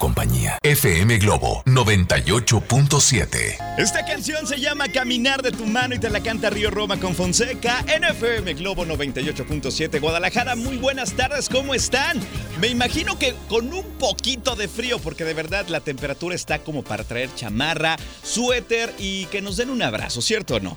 compañía. FM Globo 98.7. Esta canción se llama Caminar de tu mano y te la canta Río Roma con Fonseca en FM Globo 98.7 Guadalajara. Muy buenas tardes, ¿cómo están? Me imagino que con un poquito de frío porque de verdad la temperatura está como para traer chamarra, suéter y que nos den un abrazo, ¿cierto o no?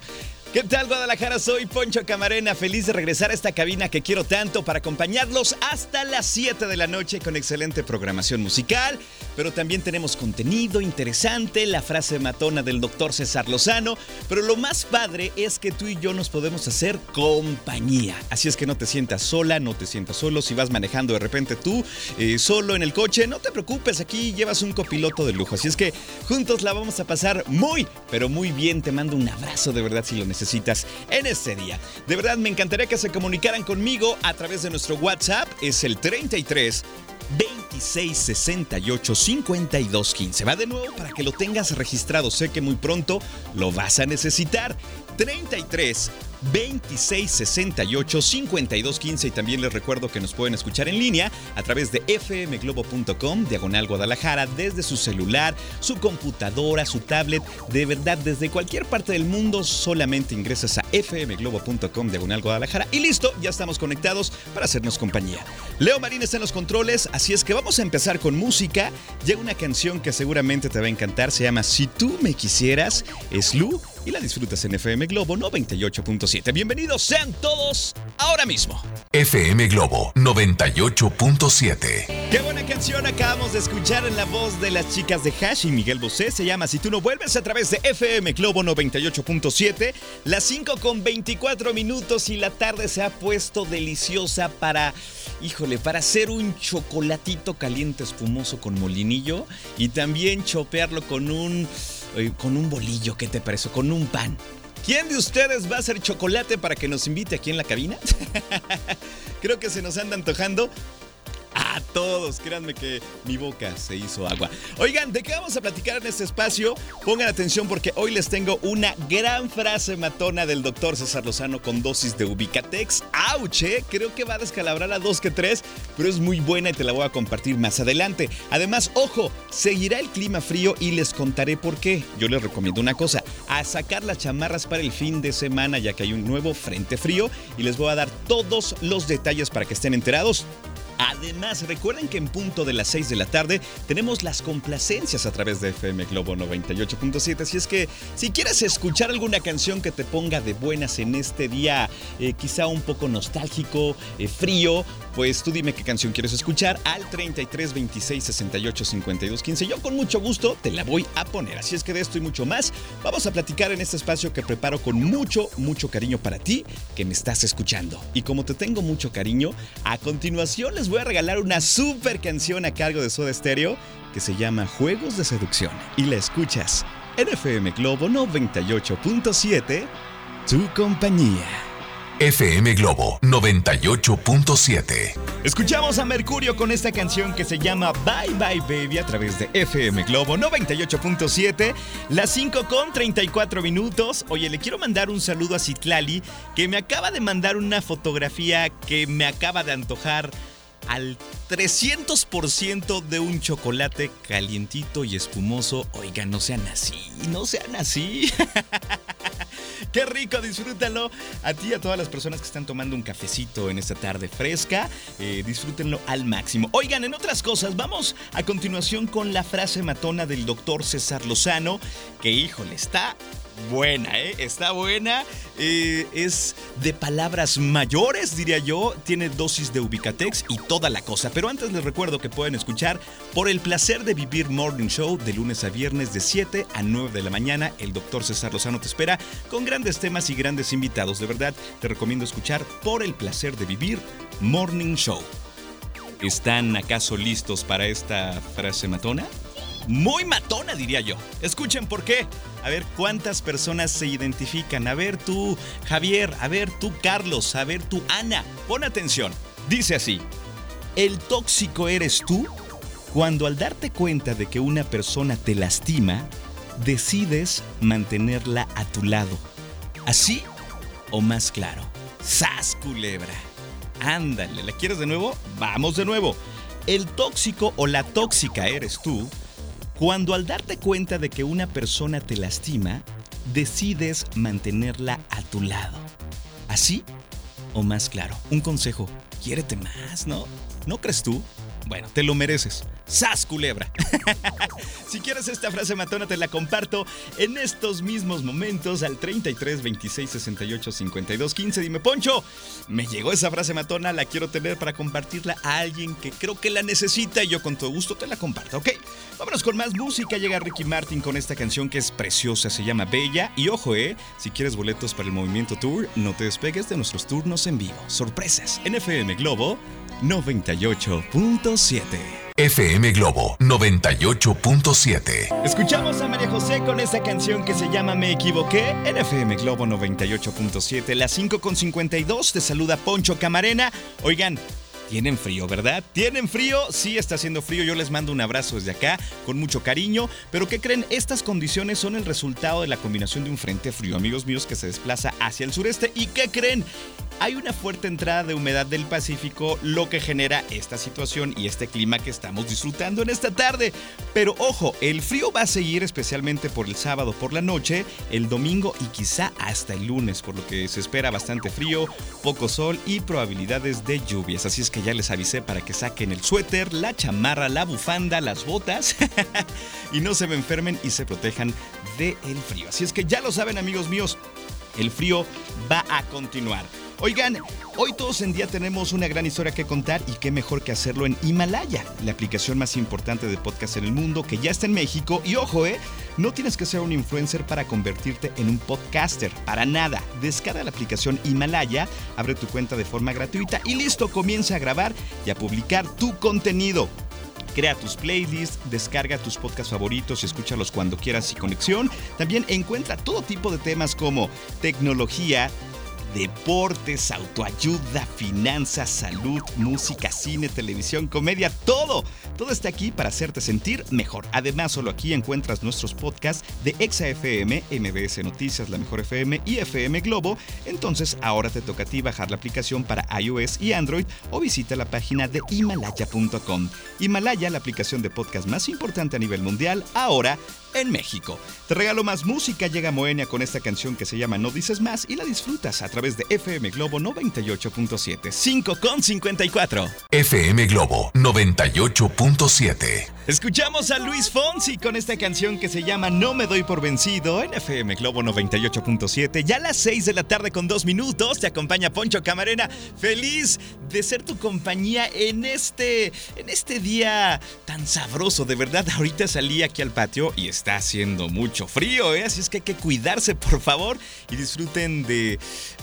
¿Qué tal Guadalajara? Soy Poncho Camarena, feliz de regresar a esta cabina que quiero tanto para acompañarlos hasta las 7 de la noche con excelente programación musical, pero también tenemos contenido interesante, la frase matona del doctor César Lozano, pero lo más padre es que tú y yo nos podemos hacer compañía, así es que no te sientas sola, no te sientas solo, si vas manejando de repente tú eh, solo en el coche, no te preocupes, aquí llevas un copiloto de lujo, así es que juntos la vamos a pasar muy, pero muy bien, te mando un abrazo de verdad si lo necesitas en este día. De verdad, me encantaría que se comunicaran conmigo a través de nuestro WhatsApp. Es el 33 26 68 52 15. Va de nuevo para que lo tengas registrado. Sé que muy pronto lo vas a necesitar. 33 26 68 52 15 y también les recuerdo que nos pueden escuchar en línea a través de fmglobo.com diagonal Guadalajara desde su celular, su computadora, su tablet, de verdad desde cualquier parte del mundo solamente ingresas a fmglobo.com diagonal Guadalajara y listo, ya estamos conectados para hacernos compañía. Leo Marín está en los controles, así es que vamos a empezar con música. Llega una canción que seguramente te va a encantar, se llama Si tú me quisieras, es Lu y la disfrutas en FM Globo 98.7. Bienvenidos sean todos ahora mismo. FM Globo 98.7. Qué buena canción acabamos de escuchar en la voz de las chicas de Hash y Miguel Bosé. Se llama Si tú no vuelves a través de FM Globo 98.7. Las 5 con 24 minutos y la tarde se ha puesto deliciosa para, híjole, para hacer un chocolatito caliente espumoso con molinillo y también chopearlo con un con un bolillo, ¿qué te parece? Con un pan. ¿Quién de ustedes va a hacer chocolate para que nos invite aquí en la cabina? Creo que se nos anda antojando a todos. Créanme que mi boca se hizo agua. Oigan, ¿de qué vamos a platicar en este espacio? Pongan atención porque hoy les tengo una gran frase matona del doctor César Lozano con dosis de Ubicatex. ¡Auche! Creo que va a descalabrar a dos que tres, pero es muy buena y te la voy a compartir más adelante. Además, ojo, seguirá el clima frío y les contaré por qué. Yo les recomiendo una cosa, a sacar las chamarras para el fin de semana ya que hay un nuevo frente frío y les voy a dar todos los detalles para que estén enterados. Además, recuerden que en punto de las 6 de la tarde tenemos las complacencias a través de FM Globo 98.7. Así es que si quieres escuchar alguna canción que te ponga de buenas en este día, eh, quizá un poco nostálgico, eh, frío, pues tú dime qué canción quieres escuchar al 33 26 68 52 15. Yo con mucho gusto te la voy a poner. Así es que de esto y mucho más vamos a platicar en este espacio que preparo con mucho, mucho cariño para ti que me estás escuchando. Y como te tengo mucho cariño, a continuación les voy a regalar una super canción a cargo de Soda Stereo que se llama Juegos de Seducción. Y la escuchas en FM Globo 98.7, tu compañía. FM Globo 98.7. Escuchamos a Mercurio con esta canción que se llama Bye Bye Baby a través de FM Globo 98.7, las 5 con 34 minutos. Oye, le quiero mandar un saludo a Citlali que me acaba de mandar una fotografía que me acaba de antojar al 300% de un chocolate calientito y espumoso. Oiga, no sean así, no sean así. Qué rico, disfrútalo. A ti y a todas las personas que están tomando un cafecito en esta tarde fresca, eh, disfrútenlo al máximo. Oigan, en otras cosas, vamos a continuación con la frase matona del doctor César Lozano, que híjole, está buena, ¿eh? Está buena. Eh, es de palabras mayores, diría yo. Tiene dosis de Ubicatex y toda la cosa. Pero antes les recuerdo que pueden escuchar Por el placer de vivir Morning Show de lunes a viernes de 7 a 9 de la mañana. El doctor César Lozano te espera con grandes temas y grandes invitados. De verdad, te recomiendo escuchar Por el placer de vivir Morning Show. ¿Están acaso listos para esta frase matona? Muy matona, diría yo. Escuchen por qué. A ver cuántas personas se identifican. A ver tú, Javier. A ver tú, Carlos. A ver tú, Ana. Pon atención. Dice así. El tóxico eres tú cuando al darte cuenta de que una persona te lastima, decides mantenerla a tu lado. ¿Así o más claro? ¡Sas, culebra! Ándale, ¿la quieres de nuevo? Vamos de nuevo. El tóxico o la tóxica eres tú cuando al darte cuenta de que una persona te lastima, decides mantenerla a tu lado. ¿Así o más claro? Un consejo, quiérete más, ¿no? ¿No crees tú? Bueno, te lo mereces. ¡Sas, culebra! si quieres esta frase matona, te la comparto en estos mismos momentos al 33 26 68 52 15. Dime, Poncho, me llegó esa frase matona, la quiero tener para compartirla a alguien que creo que la necesita y yo con todo gusto te la comparto, ¿ok? Vámonos con más música. Llega Ricky Martin con esta canción que es preciosa, se llama Bella. Y ojo, eh, si quieres boletos para el Movimiento Tour, no te despegues de nuestros turnos en vivo. Sorpresas en FM Globo 98.7. FM Globo 98.7. Escuchamos a María José con esa canción que se llama Me equivoqué en FM Globo 98.7. Las 5.52 te saluda Poncho Camarena. Oigan, tienen frío, ¿verdad? ¿Tienen frío? Sí, está haciendo frío. Yo les mando un abrazo desde acá con mucho cariño. Pero ¿qué creen? Estas condiciones son el resultado de la combinación de un frente frío, amigos míos, que se desplaza hacia el sureste. ¿Y qué creen? Hay una fuerte entrada de humedad del Pacífico, lo que genera esta situación y este clima que estamos disfrutando en esta tarde. Pero ojo, el frío va a seguir especialmente por el sábado por la noche, el domingo y quizá hasta el lunes, por lo que se espera bastante frío, poco sol y probabilidades de lluvias. Así es que ya les avisé para que saquen el suéter, la chamarra, la bufanda, las botas y no se me enfermen y se protejan del frío. Así es que ya lo saben amigos míos, el frío va a continuar. Oigan, hoy todos en día tenemos una gran historia que contar y qué mejor que hacerlo en Himalaya, la aplicación más importante de podcast en el mundo que ya está en México. Y ojo, eh, no tienes que ser un influencer para convertirte en un podcaster, para nada. Descarga la aplicación Himalaya, abre tu cuenta de forma gratuita y listo, comienza a grabar y a publicar tu contenido. Crea tus playlists, descarga tus podcasts favoritos y escúchalos cuando quieras y conexión. También encuentra todo tipo de temas como tecnología, deportes, autoayuda, finanzas, salud, música, cine, televisión, comedia, todo. Todo está aquí para hacerte sentir mejor. Además, solo aquí encuentras nuestros podcasts de ExaFM, MBS Noticias, La Mejor FM y FM Globo. Entonces, ahora te toca a ti bajar la aplicación para iOS y Android o visita la página de himalaya.com. Himalaya, la aplicación de podcast más importante a nivel mundial, ahora en México. Te regalo más música, llega Moenia con esta canción que se llama No Dices Más y la disfrutas a través de FM Globo 98.7. 5 con 54. FM Globo 98.7. Escuchamos a Luis Fonsi con esta canción que se llama No me doy por vencido en FM Globo 98.7. Ya a las 6 de la tarde con dos minutos te acompaña Poncho Camarena. Feliz de ser tu compañía en este, en este día tan sabroso. De verdad, ahorita salí aquí al patio y está haciendo mucho frío, ¿eh? así es que hay que cuidarse, por favor, y disfruten de,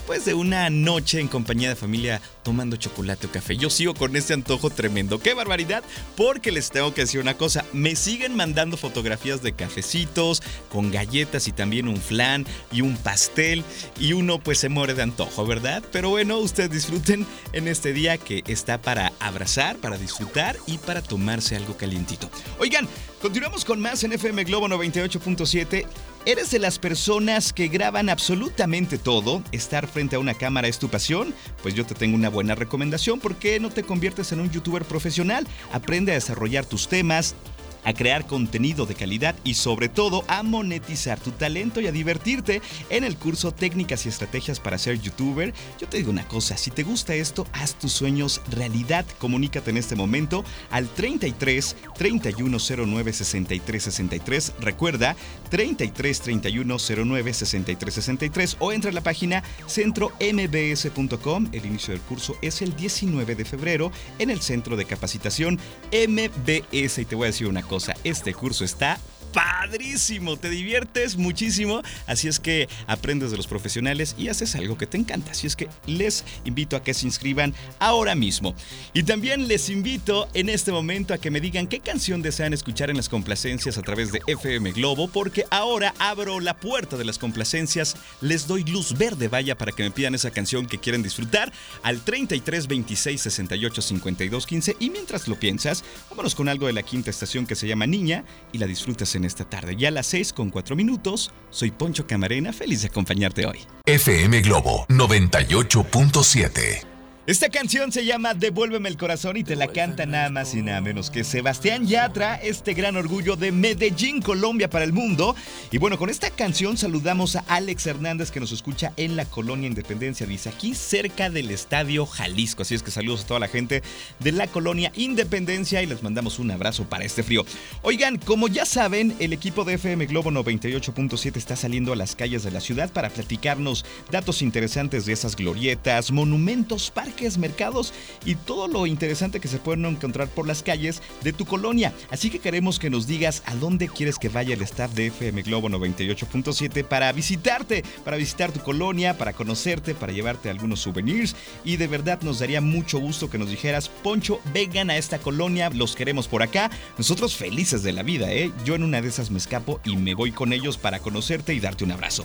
pues, de una noche en compañía de familia tomando chocolate o café. Yo sigo con este antojo tremendo. ¡Qué barbaridad! Porque les tengo que decir una cosa, me siguen mandando fotografías de cafecitos con galletas y también un flan y un pastel y uno pues se muere de antojo, ¿verdad? Pero bueno, ustedes disfruten en este día que está para abrazar, para disfrutar y para tomarse algo calientito. Oigan, continuamos con más en FM Globo 98.7. ¿Eres de las personas que graban absolutamente todo? ¿Estar frente a una cámara es tu pasión? Pues yo te tengo una buena recomendación. ¿Por qué no te conviertes en un youtuber profesional? Aprende a desarrollar tus temas, a crear contenido de calidad y sobre todo a monetizar tu talento y a divertirte en el curso Técnicas y Estrategias para ser youtuber. Yo te digo una cosa, si te gusta esto, haz tus sueños realidad. Comunícate en este momento al 33 3109 63 63. Recuerda 33 3109 63 63 o entra a la página centrombs.com. El inicio del curso es el 19 de febrero en el Centro de Capacitación MBS. Y te voy a decir una cosa, este curso está padrísimo, te diviertes muchísimo, así es que aprendes de los profesionales y haces algo que te encanta, así es que les invito a que se inscriban ahora mismo. Y también les invito en este momento a que me digan qué canción desean escuchar en las complacencias a través de FM Globo, porque ahora abro la puerta de las complacencias, les doy luz verde, vaya, para que me pidan esa canción que quieren disfrutar al 33 26 68 52 15 y mientras lo piensas, vámonos con algo de la quinta estación que se llama Niña y la disfrutas en en esta tarde. Ya a las 6 con 4 minutos, soy Poncho Camarena, feliz de acompañarte hoy. FM Globo 98.7 esta canción se llama Devuélveme el corazón y te la canta nada más y nada menos que Sebastián Yatra, este gran orgullo de Medellín, Colombia para el mundo. Y bueno, con esta canción saludamos a Alex Hernández que nos escucha en la colonia Independencia, dice aquí cerca del Estadio Jalisco. Así es que saludos a toda la gente de la colonia Independencia y les mandamos un abrazo para este frío. Oigan, como ya saben, el equipo de FM Globo 98.7 está saliendo a las calles de la ciudad para platicarnos datos interesantes de esas glorietas, monumentos, parques mercados y todo lo interesante que se pueden encontrar por las calles de tu colonia. Así que queremos que nos digas a dónde quieres que vaya el staff de FM Globo 98.7 para visitarte, para visitar tu colonia, para conocerte, para llevarte algunos souvenirs y de verdad nos daría mucho gusto que nos dijeras, Poncho, vengan a esta colonia, los queremos por acá. Nosotros felices de la vida, ¿eh? Yo en una de esas me escapo y me voy con ellos para conocerte y darte un abrazo.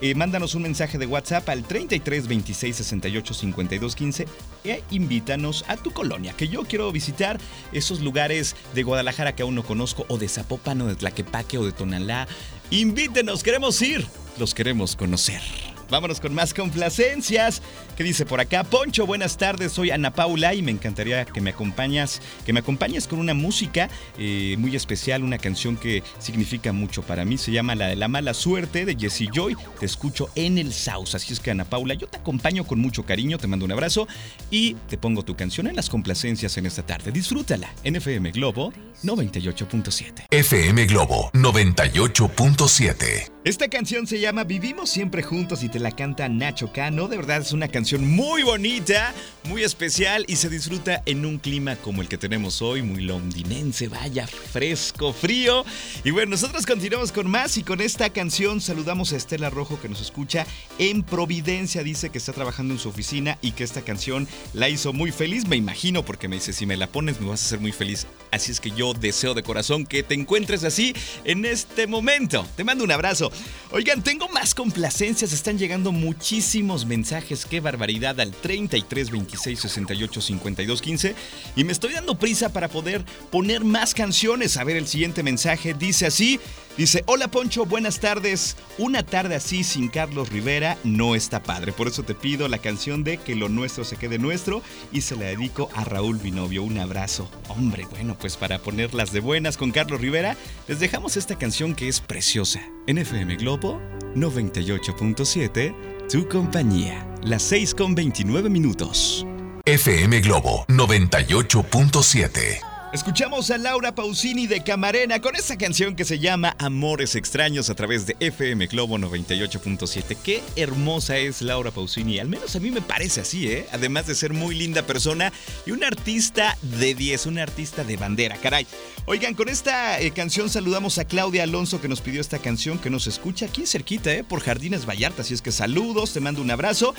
Eh, mándanos un mensaje de WhatsApp al 33 26 68 52 15 e invítanos a tu colonia, que yo quiero visitar esos lugares de Guadalajara que aún no conozco, o de Zapopan, o de Tlaquepaque, o de Tonalá. Invítenos, queremos ir, los queremos conocer. Vámonos con más complacencias. ¿Qué dice por acá? Poncho, buenas tardes. Soy Ana Paula y me encantaría que me acompañas, que me acompañes con una música eh, muy especial, una canción que significa mucho para mí. Se llama La de la mala suerte de Jesse Joy. Te escucho en el Saus. Así es que Ana Paula, yo te acompaño con mucho cariño, te mando un abrazo y te pongo tu canción en las complacencias en esta tarde. Disfrútala en FM Globo 98.7. FM Globo 98.7. Esta canción se llama Vivimos siempre juntos y te la canta Nacho Cano. De verdad es una canción muy bonita, muy especial y se disfruta en un clima como el que tenemos hoy, muy londinense, vaya, fresco, frío. Y bueno, nosotros continuamos con más y con esta canción saludamos a Estela Rojo que nos escucha en Providencia. Dice que está trabajando en su oficina y que esta canción la hizo muy feliz, me imagino, porque me dice, si me la pones me vas a hacer muy feliz. Así es que yo deseo de corazón que te encuentres así en este momento. Te mando un abrazo. Oigan, tengo más complacencias, están llegando muchísimos mensajes, qué barbaridad, al 33 26 68 52 15 y me estoy dando prisa para poder poner más canciones. A ver, el siguiente mensaje dice así, dice, hola Poncho, buenas tardes, una tarde así sin Carlos Rivera no está padre, por eso te pido la canción de Que lo nuestro se quede nuestro y se la dedico a Raúl Binovio, un abrazo. Hombre, bueno, pues para ponerlas de buenas con Carlos Rivera, les dejamos esta canción que es preciosa. En FM Globo 98.7, tu compañía, las 6 con 29 minutos. FM Globo 98.7. Escuchamos a Laura Pausini de Camarena con esa canción que se llama Amores Extraños a través de FM Globo 98.7. Qué hermosa es Laura Pausini, al menos a mí me parece así, ¿eh? Además de ser muy linda persona y una artista de 10, una artista de bandera, caray. Oigan, con esta eh, canción saludamos a Claudia Alonso que nos pidió esta canción, que nos escucha aquí cerquita, ¿eh? Por Jardines Vallarta, así es que saludos, te mando un abrazo.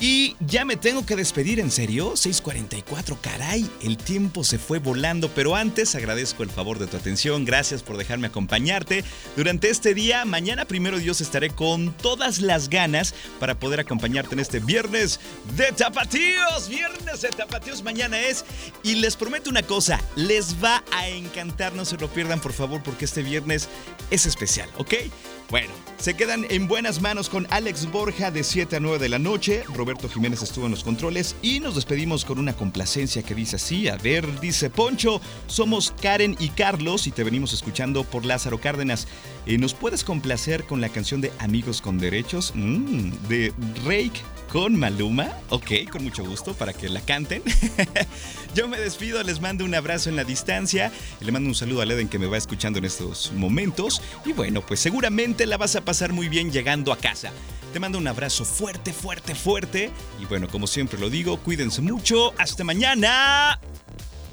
Y ya me tengo que despedir, ¿en serio? 6.44, caray, el tiempo se fue volando, pero antes agradezco el favor de tu atención, gracias por dejarme acompañarte durante este día. Mañana primero Dios estaré con todas las ganas para poder acompañarte en este viernes de tapatíos. Viernes de tapatíos mañana es. Y les prometo una cosa, les va a encantar, no se lo pierdan por favor porque este viernes es especial, ¿ok? Bueno, se quedan en buenas manos con Alex Borja de 7 a 9 de la noche. Roberto Jiménez estuvo en los controles y nos despedimos con una complacencia que dice así. A ver, dice Poncho, Somos Karen y Carlos y te venimos escuchando por Lázaro Cárdenas. Eh, ¿Nos puedes complacer con la canción de Amigos con Derechos? Mm, de Rake con Maluma. Ok, con mucho gusto para que la canten. Yo me despido, les mando un abrazo en la distancia le mando un saludo a Leden que me va escuchando en estos momentos. Y bueno, pues seguramente la vas a pasar muy bien llegando a casa. Te mando un abrazo fuerte, fuerte, fuerte. Y bueno, como siempre lo digo, cuídense mucho. Hasta mañana.